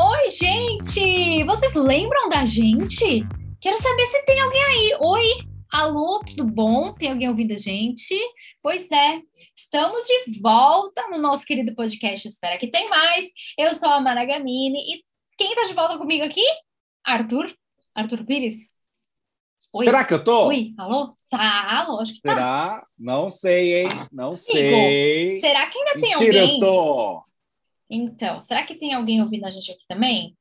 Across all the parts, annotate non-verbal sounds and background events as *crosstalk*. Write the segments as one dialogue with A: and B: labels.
A: Oi, gente! Vocês lembram da gente? Quero saber se tem alguém aí. Oi, alô, tudo bom? Tem alguém ouvindo a gente? Pois é, estamos de volta no nosso querido podcast Espera que tem mais. Eu sou a Mara Gamini e quem está de volta comigo aqui? Arthur. Arthur Pires.
B: Oi. Será que eu tô?
A: Oi, alô? Tá, lógico que tá.
B: Será? Não sei, hein? Não sei.
A: Será que ainda
B: Mentira,
A: tem alguém?
B: eu tô.
A: Então, será que tem alguém ouvindo a gente aqui também?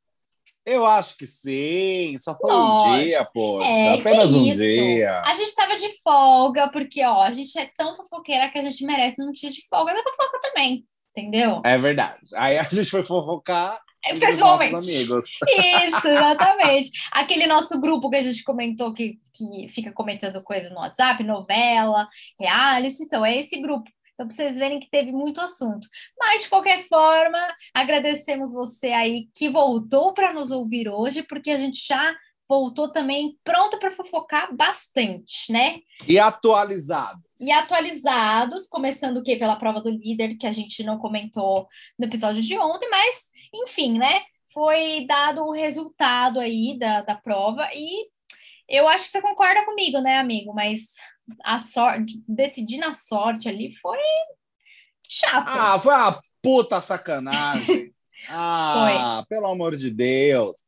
B: Eu acho que sim. Só foi
A: Lógico.
B: um dia, poxa.
A: É,
B: Apenas um dia.
A: A gente tava de folga, porque, ó, a gente é tão fofoqueira que a gente merece um dia de folga da fofoca também, entendeu?
B: É verdade. Aí a gente foi fofocar
A: Pessoalmente.
B: nossos amigos. *laughs*
A: Isso, exatamente. Aquele nosso grupo que a gente comentou que, que fica comentando coisa no WhatsApp, novela, reality, então é esse grupo. Então, para vocês verem que teve muito assunto. Mas, de qualquer forma, agradecemos você aí que voltou para nos ouvir hoje, porque a gente já voltou também pronto para fofocar bastante, né?
B: E atualizados.
A: E atualizados, começando o quê? Pela prova do líder, que a gente não comentou no episódio de ontem, mas, enfim, né? Foi dado o resultado aí da, da prova e eu acho que você concorda comigo, né, amigo? Mas a sorte, decidir na sorte ali foi chato.
B: Ah, foi uma puta sacanagem. *laughs* ah, pelo amor de Deus.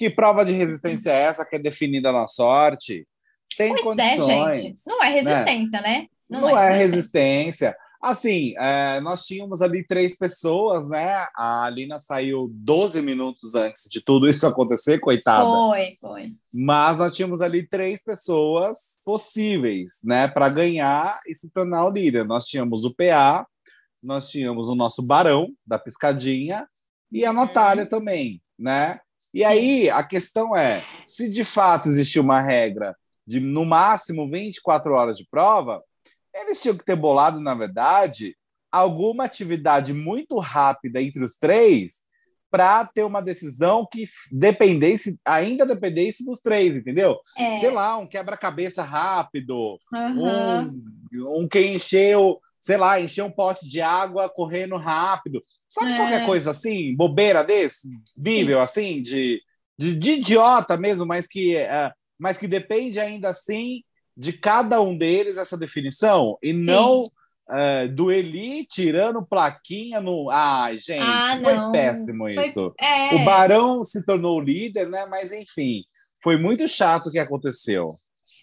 B: Que prova de resistência é essa que é definida na sorte? Sem
A: pois
B: condições.
A: é, gente. Não é resistência, né?
B: Não, é resistência. Assim, é, nós tínhamos ali três pessoas, né? A Alina saiu 12 minutos antes de tudo isso acontecer, coitada.
A: Foi, foi.
B: Mas nós tínhamos ali três pessoas possíveis, né, para ganhar e se tornar o líder. Nós tínhamos o PA, nós tínhamos o nosso Barão da Piscadinha e a Natália também, né? E aí a questão é, se de fato existia uma regra de no máximo 24 horas de prova, eles tinham que ter bolado, na verdade, alguma atividade muito rápida entre os três para ter uma decisão que dependesse, ainda dependesse dos três, entendeu?
A: É.
B: Sei lá, um quebra-cabeça rápido,
A: Aham.
B: um, um que encheu, sei lá, encheu um pote de água correndo rápido. Sabe
A: É.
B: qualquer coisa assim, bobeira desse, vível assim, de, de, de idiota mesmo, mas que, é, mas que depende ainda assim de cada um deles essa definição e não é, do Eli tirando plaquinha no. Ai, gente,
A: Ah,
B: foi
A: não.
B: péssimo
A: Foi-
B: isso.
A: É.
B: O Barão se tornou líder, né? Mas enfim, foi muito chato o que aconteceu.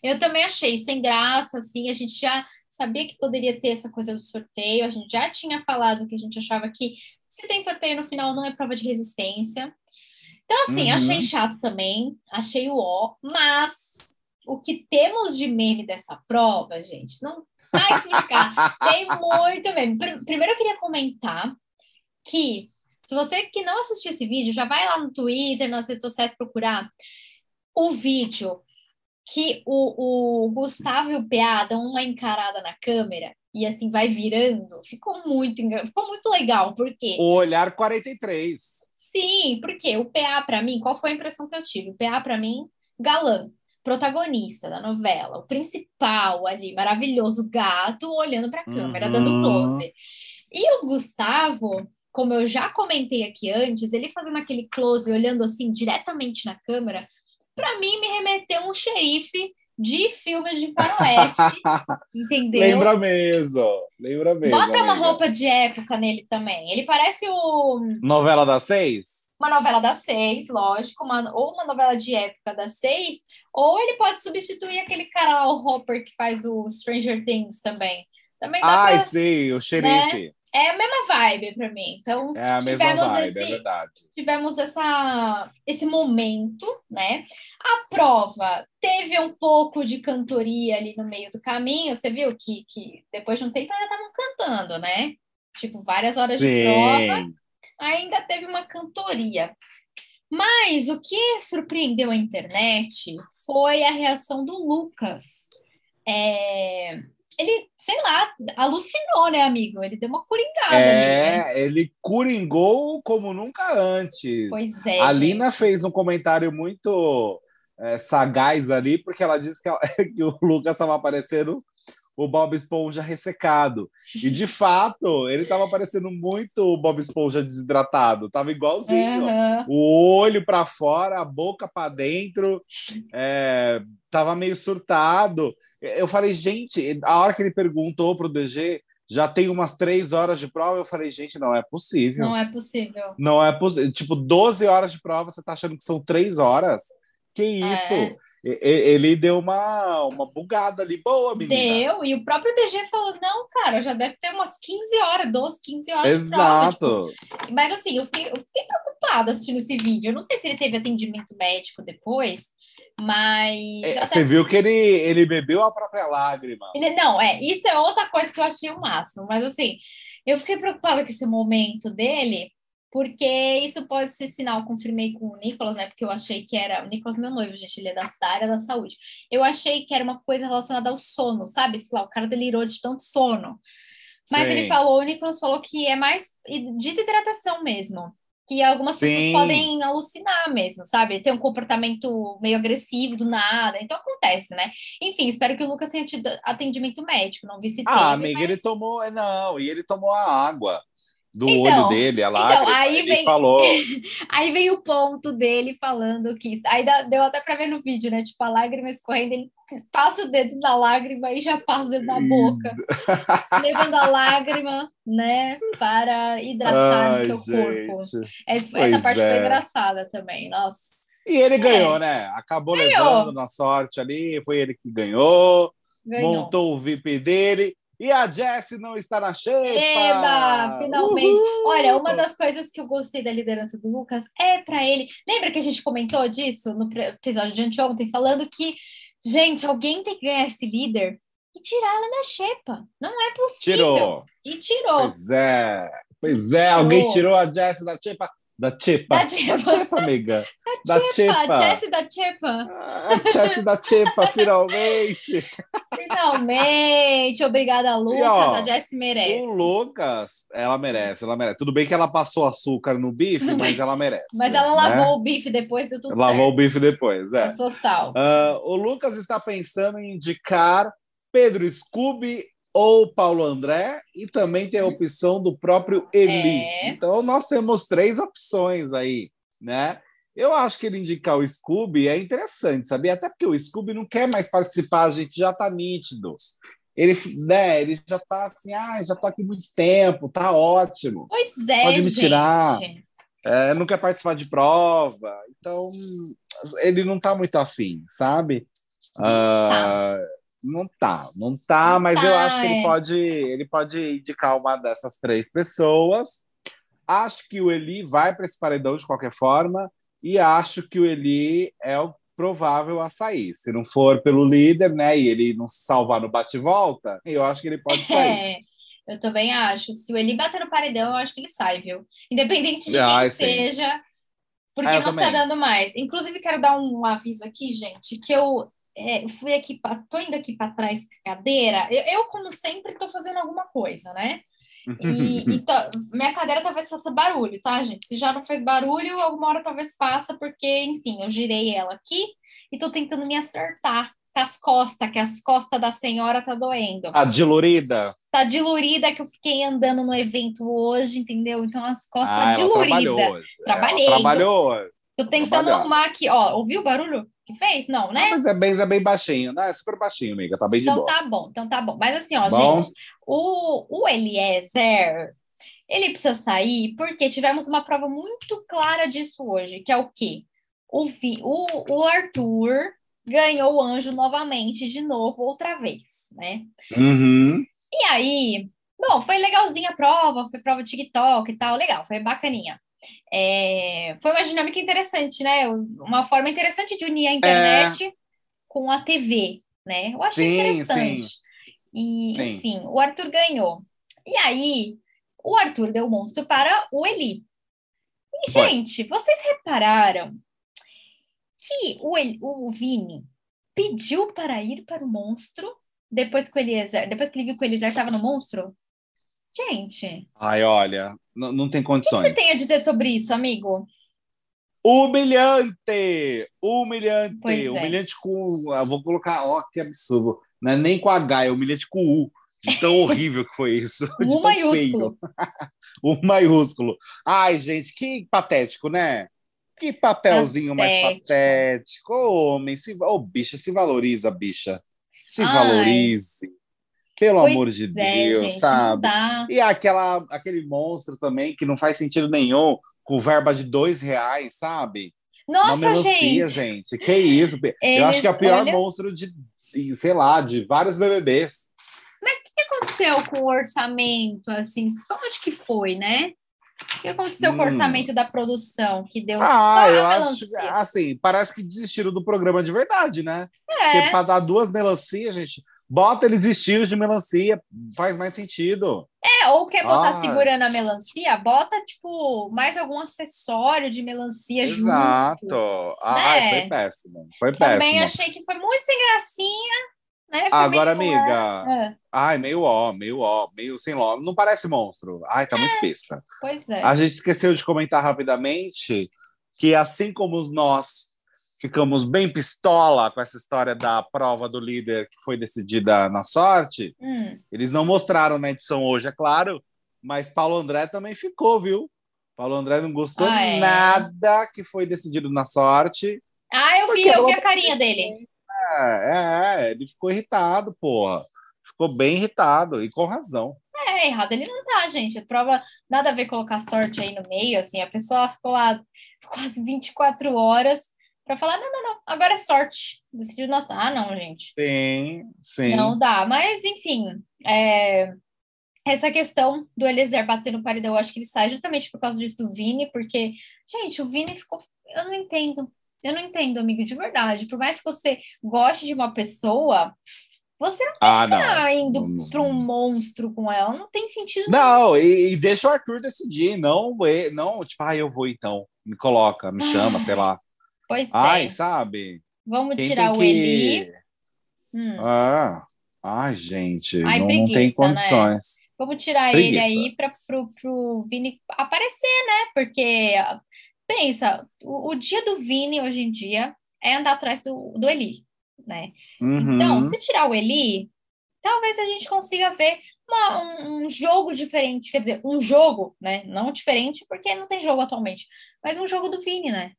A: Eu também achei sem graça, assim, a gente já sabia que poderia ter essa coisa do sorteio, a gente já tinha falado que a gente achava que se tem sorteio no final não é prova de resistência. Então, assim,
B: Uhum.
A: achei chato também, achei o ó, mas o que temos de meme dessa prova, gente, não vai explicar. *laughs* tem muito meme. Pr- Primeiro eu queria comentar que se você que não assistiu esse vídeo, já vai lá no Twitter, nas redes sociais procurar o vídeo que o, o Gustavo e o PA dão uma encarada na câmera e assim vai virando, ficou muito, ficou muito legal, porque
B: O olhar 43.
A: sim, porque o PA para mim, qual foi a impressão que eu tive? O PA para mim, galã, protagonista da novela, o principal ali, maravilhoso gato olhando para a câmera,
B: Uhum.
A: dando close. E o Gustavo, como eu já comentei aqui antes, ele fazendo aquele close, olhando assim diretamente na câmera, para mim me remeteu um xerife de filmes de faroeste, *laughs* entendeu?
B: Lembra mesmo. Lembra mesmo.
A: Bota uma
B: amiga.
A: roupa de época nele também. Ele parece o,
B: Novela das seis?
A: uma novela das seis, lógico, uma, ou uma novela de época das seis, ou ele pode substituir aquele cara lá, o Hopper, que faz o Stranger Things também. Também dá
B: Ai,
A: pra...
B: sim, o xerife.
A: É a mesma vibe para mim. Então,
B: É a mesma
A: tivemos
B: vibe, é
A: esse,
B: verdade.
A: tivemos essa, esse momento, né? A prova teve um pouco de cantoria ali no meio do caminho. Você viu que, que depois de um tempo ainda estavam cantando, né? Tipo, várias horas de prova,
B: Sim.
A: ainda teve uma cantoria. Mas o que surpreendeu a internet foi a reação do Lucas. É, Ele, sei lá, alucinou, né, amigo? Ele deu uma coringada ali, né?
B: É, ele coringou como nunca antes.
A: Pois é,
B: a Lina
A: gente.
B: fez um comentário muito é, sagaz ali, porque ela disse que, ela- *laughs* que o Lucas estava parecendo o Bob Esponja ressecado. E de fato, ele estava parecendo muito o Bob Esponja desidratado, tava igualzinho.
A: Aham.
B: O olho para fora, a boca para dentro, é, tava meio surtado. Eu falei, gente, a hora que ele perguntou pro DG, já tem umas três horas de prova, eu falei, gente, não é possível.
A: Não é possível.
B: Não é possível. Tipo, 12 horas de prova, você tá achando que são três horas? Que isso?
A: É.
B: Ele deu uma, uma bugada ali, boa, menina.
A: Deu, e o próprio DG falou: não, cara, já deve ter umas 15 horas, 12, 15 horas de prova.
B: Exato.
A: Tipo, mas assim, eu fiquei, eu fiquei preocupada assistindo esse vídeo. Eu não sei se ele teve atendimento médico depois, mas.
B: É,
A: até-
B: Você viu que ele, ele bebeu a própria lágrima.
A: ele- não, é, isso é outra coisa que eu achei o máximo, mas assim, eu fiquei preocupada com esse momento dele. Porque isso pode ser sinal, confirmei com o Nicolas, né? Porque eu achei que era. O Nicolas, meu noivo, gente, ele é da, da área da saúde. Eu achei que era uma coisa relacionada ao sono, sabe? Sei lá, o cara delirou de tanto sono. Mas
B: Sim.
A: ele falou, o Nicolas falou que é mais desidratação mesmo. Que algumas
B: Sim.
A: pessoas podem alucinar mesmo, sabe? Ter um comportamento meio agressivo do nada. Então acontece, né? Enfim, espero que o Lucas tenha tido atendimento médico, não vi se teve.
B: Ah, amiga,
A: mas-
B: ele tomou. Não, e ele tomou a água do
A: Então,
B: olho dele, a lágrima.
A: aí
B: ele
A: vem-
B: falou. *laughs*
A: Aí vem o ponto dele falando que. Aí deu até pra ver no vídeo, né? Tipo, a lágrima escorrendo, ele passa o dedo na lágrima e já passa o dedo na boca, levando a lágrima, né? Para hidratar
B: Ai,
A: o seu corpo.
B: gente.
A: Essa,
B: Pois
A: essa parte foi
B: é.
A: engraçada também, nossa.
B: E ele ganhou, né? Acabou
A: É. Ganhou.
B: levando na sorte ali, foi ele que ganhou,
A: Ganhou.
B: montou o VIP dele. E a Jessie não está na xepa!
A: Eba, finalmente.
B: Uhul!
A: Olha, uma das coisas que eu gostei da liderança do Lucas é para ele. Lembra que a gente comentou disso no episódio de anteontem, falando que, gente, alguém tem que ganhar esse líder e tirar ela da xepa. Não é possível.
B: Tirou.
A: E tirou.
B: Pois é. Pois é, alguém tirou a Jessie da xepa. Da xepa.
A: Da xepa,
B: amiga. Da
A: xepa. Jessie da Xepa.
B: A Jessie da xepa, *laughs* finalmente.
A: Finalmente. Obrigada, Lucas.
B: ó,
A: a Jessie merece.
B: O Lucas, ela merece, ela merece. Tudo bem que ela passou açúcar no bife, mas ela merece.
A: Mas ela
B: né?
A: lavou o bife depois, deu tudo
B: Lavou o
A: certo.
B: bife depois, é.
A: Eu sou sal.
B: Ah, o Lucas está pensando em indicar Pedro Scooby ou Paulo André, e também tem a opção do próprio Eli.
A: É.
B: Então, nós temos três opções aí, né? Eu acho que ele indicar o Scooby é interessante, sabia? Até porque o Scooby não quer mais participar, a gente já tá nítido. Ele, né, ele já tá assim, ah, já tô aqui muito tempo, tá ótimo.
A: Pois é,
B: Pode me
A: gente.
B: tirar. É, não quer participar de prova, então ele não tá muito afim, sabe? Ah, não tá, não tá,
A: Não
B: mas eu
A: tá,
B: acho que
A: é.
B: ele pode, ele pode indicar uma dessas três pessoas. Acho que o Eli vai para esse paredão de qualquer forma e acho que o Eli é o provável a sair. Se não for pelo líder, né, e ele não se salvar no bate-volta, eu acho que ele pode *laughs* sair.
A: É, eu também acho. Se o Eli bater no paredão, eu acho que ele sai, viu? Independente de
B: Ai,
A: quem
B: sim.
A: seja, porque
B: Ah, eu
A: não está
B: também.
A: dando mais. Inclusive, quero dar um aviso aqui, gente, que eu é, fui aqui, pra, tô indo aqui para trás cadeira. Eu, eu, como sempre, estou fazendo alguma coisa, né? E, e tá- minha cadeira talvez faça barulho, tá, gente? Se já não fez barulho, alguma hora talvez faça, porque, enfim, eu girei ela aqui e tô tentando me acertar com as costas, que as costas da senhora tá doendo.
B: A dilurida.
A: Tá dilurida que eu fiquei andando no evento hoje, entendeu? Então as costas
B: Ah,
A: tá dilurida.
B: hoje.
A: Trabalhei.
B: Ela trabalhou hoje.
A: Tô tentando
B: trabalhar.
A: arrumar aqui, ó. Ouviu o barulho que fez? Não, né?
B: Ah, mas é bem, é bem baixinho, né? É super baixinho, amiga. Tá bem de
A: Então
B: boa.
A: tá bom, então tá bom. Mas assim, ó,
B: Bom.
A: gente, o, o Eliezer, ele precisa sair porque tivemos uma prova muito clara disso hoje, que é o quê? O, o, o Arthur ganhou o anjo novamente, de novo, outra vez, né?
B: Uhum.
A: E aí, bom, foi legalzinha a prova, foi prova de TikTok e tal, legal, foi bacaninha. É, foi uma dinâmica interessante, né? Uma forma interessante de unir a internet com a TV, né? Eu achei
B: Sim,
A: interessante. E,
B: Sim.
A: enfim, o Arthur ganhou. E aí, o Arthur deu o monstro para o Eli. E,
B: Foi.
A: gente, vocês repararam que o, El- o Vini pediu para ir para o monstro depois que o Eliezer, depois que ele viu que o Eliezer estava no monstro? Gente,
B: Ai, olha, não, não tem
A: o que
B: condições.
A: você tem a dizer sobre isso, amigo?
B: Humilhante! Humilhante!
A: Pois é.
B: Humilhante com. Eu vou colocar. Ó, que absurdo. Não é nem com H, é humilhante com U. De tão *laughs* horrível que foi isso.
A: Um maiúsculo.
B: um *laughs* maiúsculo. Ai, gente, que patético, né? Que papelzinho patético. mais patético. Ô, homem, se... Ô, bicha, se valoriza, bicha. Se Ai. valorize. Pelo pois amor de é, Deus, gente, sabe? E aquela, aquele monstro também que não faz sentido nenhum, com verba de dois reais, sabe?
A: Nossa, melancia,
B: gente. gente. Que isso? Eles, Eu acho que é o pior olha... monstro de, sei lá, de vários BBBs.
A: Mas o que aconteceu com o orçamento? Assim, onde que foi, né? O que aconteceu hum. com o hum. orçamento da produção? Que deu
B: Ah, eu acho assim, parece que desistiram do programa de verdade, né? É. Porque para dar duas melancias, gente, bota eles vestidos de melancia, faz mais sentido.
A: É, ou quer botar ah. segurando a melancia, bota, tipo, mais algum acessório de melancia
B: Exato.
A: junto.
B: Exato. Ah, né? foi péssimo. Foi Também péssimo.
A: Também achei que foi muito sem gracinha. Né?
B: Agora, amiga. É. Ai, meio ó, meio ó, meio sem ló. Não parece monstro. Ai, tá é. muito besta.
A: Pois é.
B: A gente esqueceu de comentar rapidamente que, assim como nós ficamos bem pistola com essa história da prova do líder que foi decidida na sorte, hum. eles não mostraram na edição hoje, é claro, mas Paulo André também ficou, viu? Paulo André não gostou ah, é. nada que foi decidido na sorte.
A: Ah, eu vi, eu vi a carinha dele.
B: É, é, ele ficou irritado, porra. Ficou bem irritado, e com razão.
A: É, errado ele não tá, gente. A prova, nada a ver colocar sorte aí no meio, assim, a pessoa ficou lá quase 24 horas para falar, não, não, não, agora é sorte. Decidiu nossa. Ah, não, gente.
B: Sim, sim.
A: Não dá. Mas, enfim, é... essa questão do Eliezer bater no paredão, eu acho que ele sai justamente por causa disso do Vini, porque, gente, o Vini ficou. Eu não entendo. Eu não entendo, amigo, de verdade. Por mais que você goste de uma pessoa, você não tá ah, indo para um monstro com ela. Não tem sentido.
B: Não, e, e, deixa o Arthur decidir. Não, não, tipo, ah, eu vou então. Me coloca, me chama, sei lá.
A: Pois
B: Ai,
A: é.
B: sabe?
A: Vamos Quem tirar o que... Eli.
B: Hum. Ah, ai, gente, ai, não, preguiça, tem né? condições. Né?
A: Vamos tirar preguiça. ele aí para pro, pro Vini aparecer, né? Porque pensa, o, o, dia do Vini hoje em dia é andar atrás do, do Eli, né? Uhum. Então, se tirar o Eli, talvez a gente consiga ver uma, um, um, jogo diferente, quer dizer, um jogo, né? Não diferente, porque não tem jogo atualmente, mas um jogo do Vini, né?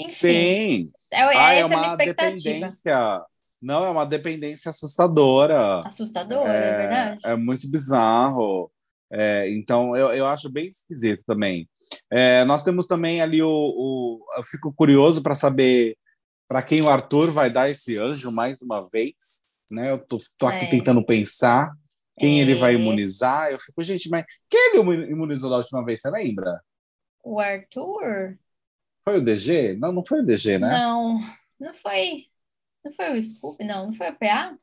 B: Enfim, Sim.
A: É, é, ah, é uma
B: dependência. Não, é uma dependência assustadora.
A: Assustadora, é, é verdade.
B: É muito bizarro. É, então, eu, eu acho bem esquisito também. É, nós temos também ali o. o eu fico curioso para saber para quem o Arthur vai dar esse anjo mais uma vez. Né? Eu tô, tô aqui é. tentando pensar quem ele vai é. imunizar. Eu fico, gente, mas quem ele imunizou da última vez? Você lembra?
A: O Arthur?
B: Foi o DG? Não, não foi o DG, né?
A: Não, não foi. Não foi o Scooby, não. Não foi o PA?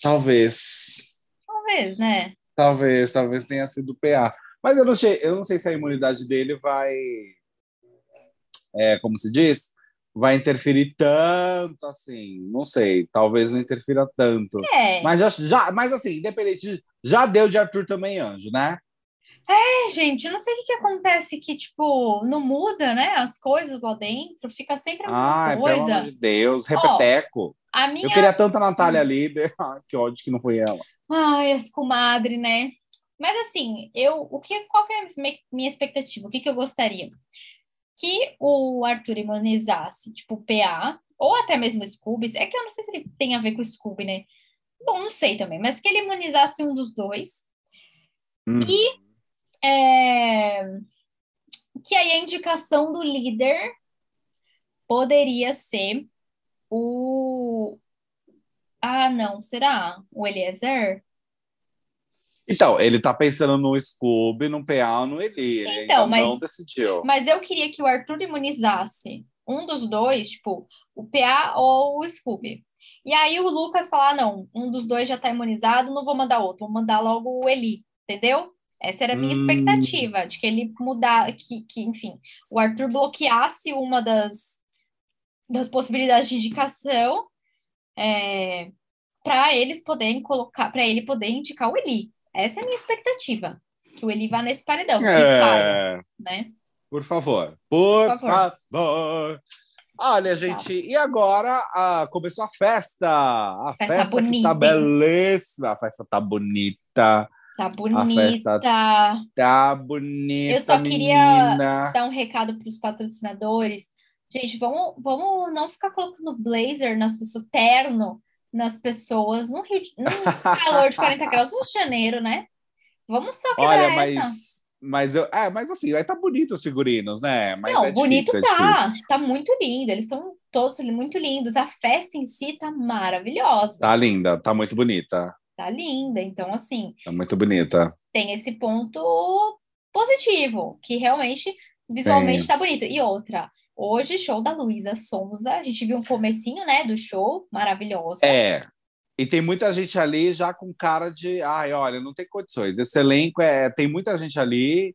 B: Talvez.
A: Talvez, né?
B: Talvez, talvez tenha sido o PA. Mas eu não sei, eu não sei se a imunidade dele vai, é, como se diz, vai interferir tanto assim. Não sei, talvez não interfira tanto.
A: É.
B: Mas já, já, mas assim, independente, já deu de Arthur também anjo, né?
A: É, gente, não sei o que, que acontece que, tipo, não muda, né? As coisas lá dentro, fica sempre a mesma
B: Ai, coisa. Pelo amor de Deus, repeteco.
A: minha...
B: Eu queria tanto a Natália líder. *laughs* Ai, que ódio que não foi ela.
A: Ai, as comadre, né? Mas assim, eu, o que, qual que é a minha expectativa? O que, que eu gostaria? Que o Arthur imunizasse, tipo, PA, ou até mesmo o Scooby. É que eu não sei se ele tem a ver com o Scooby, né? Bom, não sei também, mas que ele imunizasse um dos dois. Hum. E é, que aí a indicação do líder poderia ser o. Ah, não, será? O Eliezer?
B: Então, ele tá pensando no Scooby, no PA no Eli. Ele então, mas, não decidiu.
A: Mas eu queria que o Arthur imunizasse um dos dois, tipo, o PA ou o Scooby. E aí o Lucas falar: ah, não, um dos dois já tá imunizado, não vou mandar outro, vou mandar logo o Eli, entendeu? Essa era a minha hum. expectativa, de que ele mudar, que, que, enfim, o Arthur bloqueasse uma das, das possibilidades de indicação é, para eles poderem colocar, para ele poder indicar o Eli. Essa é a minha expectativa, que o Eli vá nesse paredão, é... saia, né?
B: Por favor, por, por favor. favor. Olha, gente, e agora ah, começou a festa. A
A: Festa
B: festa, que
A: bonita,
B: tá
A: hein?
B: belíssima. A festa tá bonita.
A: Tá bonita.
B: Tá bonita,
A: Eu só queria-
B: menina.
A: Dar um recado para os patrocinadores. Gente, vamos, vamos não ficar colocando blazer nas pessoas, terno nas pessoas, no Rio de, num *laughs* calor de 40 graus no Rio de Janeiro, né? Vamos só quebrar
B: Olha,
A: essa.
B: mas, mas eu, é, mas assim, vai tá bonito os figurinos, né? Mas
A: Não,
B: é
A: bonito
B: difícil,
A: tá.
B: é.
A: Tá muito lindo. Eles estão todos muito lindos. A festa em si tá maravilhosa.
B: Tá linda, tá muito bonita.
A: Tá linda. Então, assim,
B: Tá muito bonita.
A: tem esse ponto positivo, que realmente visualmente tá bonito. E outra, hoje, show da Luísa Sonza. A gente viu um comecinho, né, do show, maravilhosa.
B: É. E tem muita gente ali já com cara de, ai, olha, não tem condições. Esse elenco é, tem muita gente ali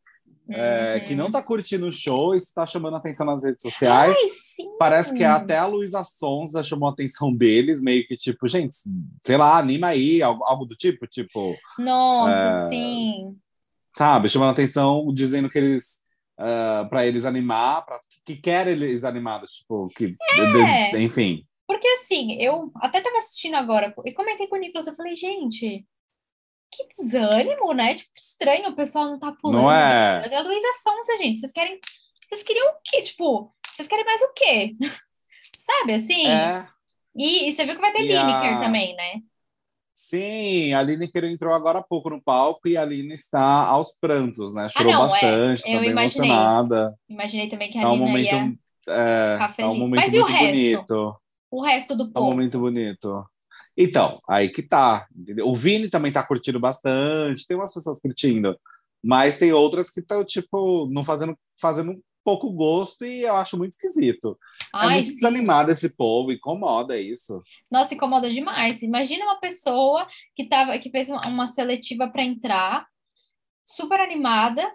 B: é,
A: Uhum.
B: que não tá curtindo o show, isso tá chamando atenção nas redes sociais.
A: Ai, sim!
B: Parece que até a Luísa Sonza chamou a atenção deles, meio que tipo, gente, sei lá, anima aí, algo, algo do tipo, tipo,
A: Nossa,
B: É,
A: sim.
B: sabe, chamando a atenção, dizendo que eles, ah, pra eles animar, pra, que quer eles animados, tipo, que, de- de- enfim.
A: Porque assim, eu até tava assistindo agora e comentei com o Nicolas, eu falei, gente, que desânimo, né? Tipo, que estranho, o pessoal não tá pulando.
B: Não é?
A: A Luísa Sonza, gente, vocês querem. Vocês queriam o quê? Tipo, vocês querem mais o quê? *laughs* Sabe assim?
B: É,
A: E, e você viu que vai ter
B: E a-
A: Lineker também, né?
B: sim, a Lineker entrou agora há pouco no palco e a Aline está aos prantos, né? Chorou
A: Ah, não, é,
B: bastante,
A: eu
B: tá bem
A: imaginei.
B: emocionada.
A: Imaginei também que a
B: Tá um
A: Lina
B: momento,
A: ia
B: é,
A: ficar
B: tá
A: feliz.
B: um momento
A: Mas e o resto?
B: bonito.
A: o resto do
B: É um
A: povo.
B: momento bonito. Então, aí que tá. entendeu? O Vini também tá curtindo bastante, tem umas pessoas curtindo, mas tem outras que estão, tipo, não fazendo, fazendo pouco gosto e eu acho muito esquisito. é
A: Ai,
B: muito
A: sim.
B: desanimado esse povo, incomoda isso.
A: Nossa, incomoda demais. Imagina uma pessoa que tava, que fez uma, uma seletiva para entrar, super animada,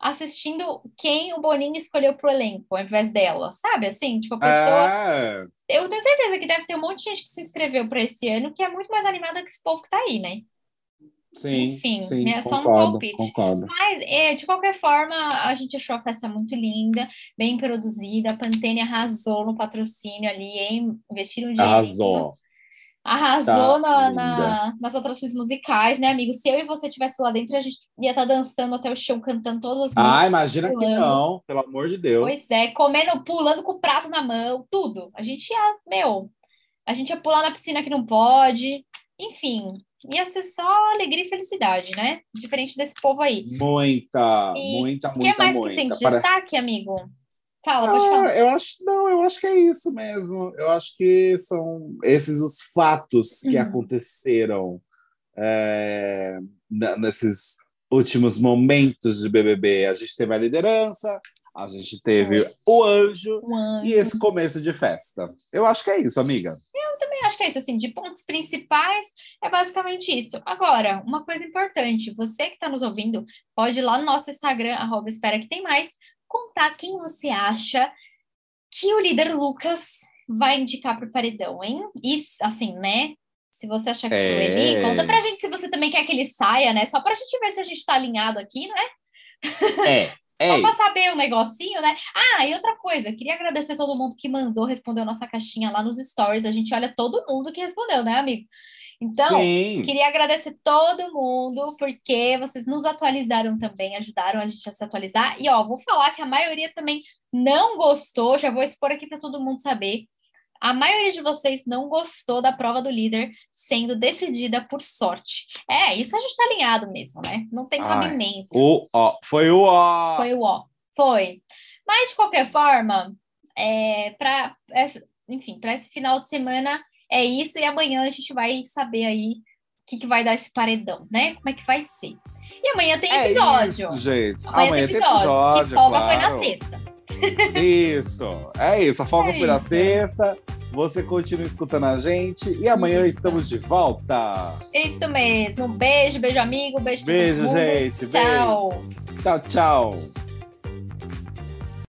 A: assistindo quem o Boninho escolheu pro elenco, ao invés dela, sabe? Assim, tipo, a pessoa.
B: É,
A: Eu tenho certeza que deve ter um monte de gente que se inscreveu para esse ano que é muito mais animada que esse povo que tá aí, né?
B: sim,
A: Enfim,
B: sim,
A: é só um
B: concordo,
A: palpite.
B: concordo.
A: Mas, é, de qualquer forma, a gente achou a festa muito linda, bem produzida. A Pantene arrasou no patrocínio ali, hein? Investiram dinheiro.
B: Arrasou.
A: Arrasou
B: Tá
A: na- na- nas atrações musicais, né, amigo? Se eu e você estivesse lá dentro, a gente ia estar dançando até o chão, cantando todas as músicas.
B: Ah, imagina que
A: pulando.
B: não, pelo amor de Deus.
A: Pois é, comendo, pulando com o prato na mão, tudo. A gente ia, meu, a gente ia pular na piscina que não pode. Enfim, ia ser só alegria e felicidade, né? Diferente desse povo aí.
B: Muita,
A: E
B: muita,
A: O que
B: muita,
A: mais
B: muita.
A: que tem de
B: Pare-
A: destaque, amigo? Fala, pode falar.
B: Ah, eu acho, não, eu acho que é isso mesmo. Eu acho que são esses os fatos que
A: Uhum.
B: aconteceram é, nesses últimos momentos de BBB. A gente teve a liderança, a gente teve o anjo
A: Um anjo.
B: e esse começo de festa. Eu acho que é isso, amiga.
A: Eu acho que é isso, assim, de pontos principais, é basicamente isso. Agora, uma coisa importante, você que está nos ouvindo, pode ir lá no nosso Instagram, arroba espera que tem mais, contar quem você acha que o líder Lucas vai indicar para o paredão, hein? E, assim, né? Se você achar que foi
B: É.
A: ele, conta pra gente se você também quer que ele saia, né? Só pra gente ver se a gente tá alinhado aqui, né?
B: É, *laughs* é
A: Só pra
B: isso.
A: saber um negocinho, né? Ah, e outra coisa, queria agradecer todo mundo que mandou, respondeu nossa caixinha lá nos stories. A gente olha todo mundo que respondeu, né, amigo? Então,
B: Sim.
A: queria agradecer todo mundo, porque vocês nos atualizaram também, ajudaram a gente a se atualizar. E, ó, vou falar que a maioria também não gostou, já vou expor aqui para todo mundo saber. A maioria de vocês não gostou da prova do líder sendo decidida por sorte. É, isso a gente tá alinhado mesmo, né? Não tem
B: Ai,
A: cabimento.
B: O, ó, foi o ó.
A: Foi o ó. Foi. Mas, de qualquer forma, é, para enfim, para esse final de semana é isso, e amanhã a gente vai saber aí o que, que vai dar esse paredão, né? Como é que vai ser. E amanhã tem
B: É
A: episódio.
B: isso, gente.
A: Amanhã, tem episódio. que folga foi na
B: claro.
A: sexta.
B: Isso, é isso. A folga
A: É
B: foi na
A: isso.
B: sexta. Você continua escutando a gente e amanhã
A: Isso.
B: estamos de volta.
A: Isso mesmo. Beijo, beijo, amigo. Beijo,
B: Beijo, gente. Beijo.
A: Tchau.
B: Tchau, tchau.